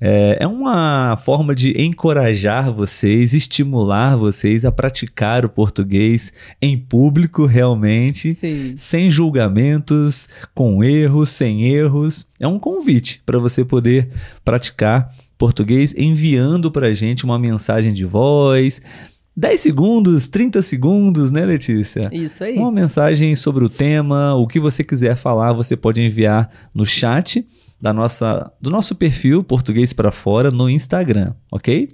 É, é uma forma de encorajar vocês, estimular vocês a praticar o português em público, realmente, Sim. sem julgamentos, com erros, sem erros. É um convite para você poder praticar português enviando para a gente uma mensagem de voz. 10 segundos, 30 segundos, né, Letícia? Isso aí. Uma mensagem sobre o tema, o que você quiser falar, você pode enviar no chat da nossa, do nosso perfil Português para Fora no Instagram, ok?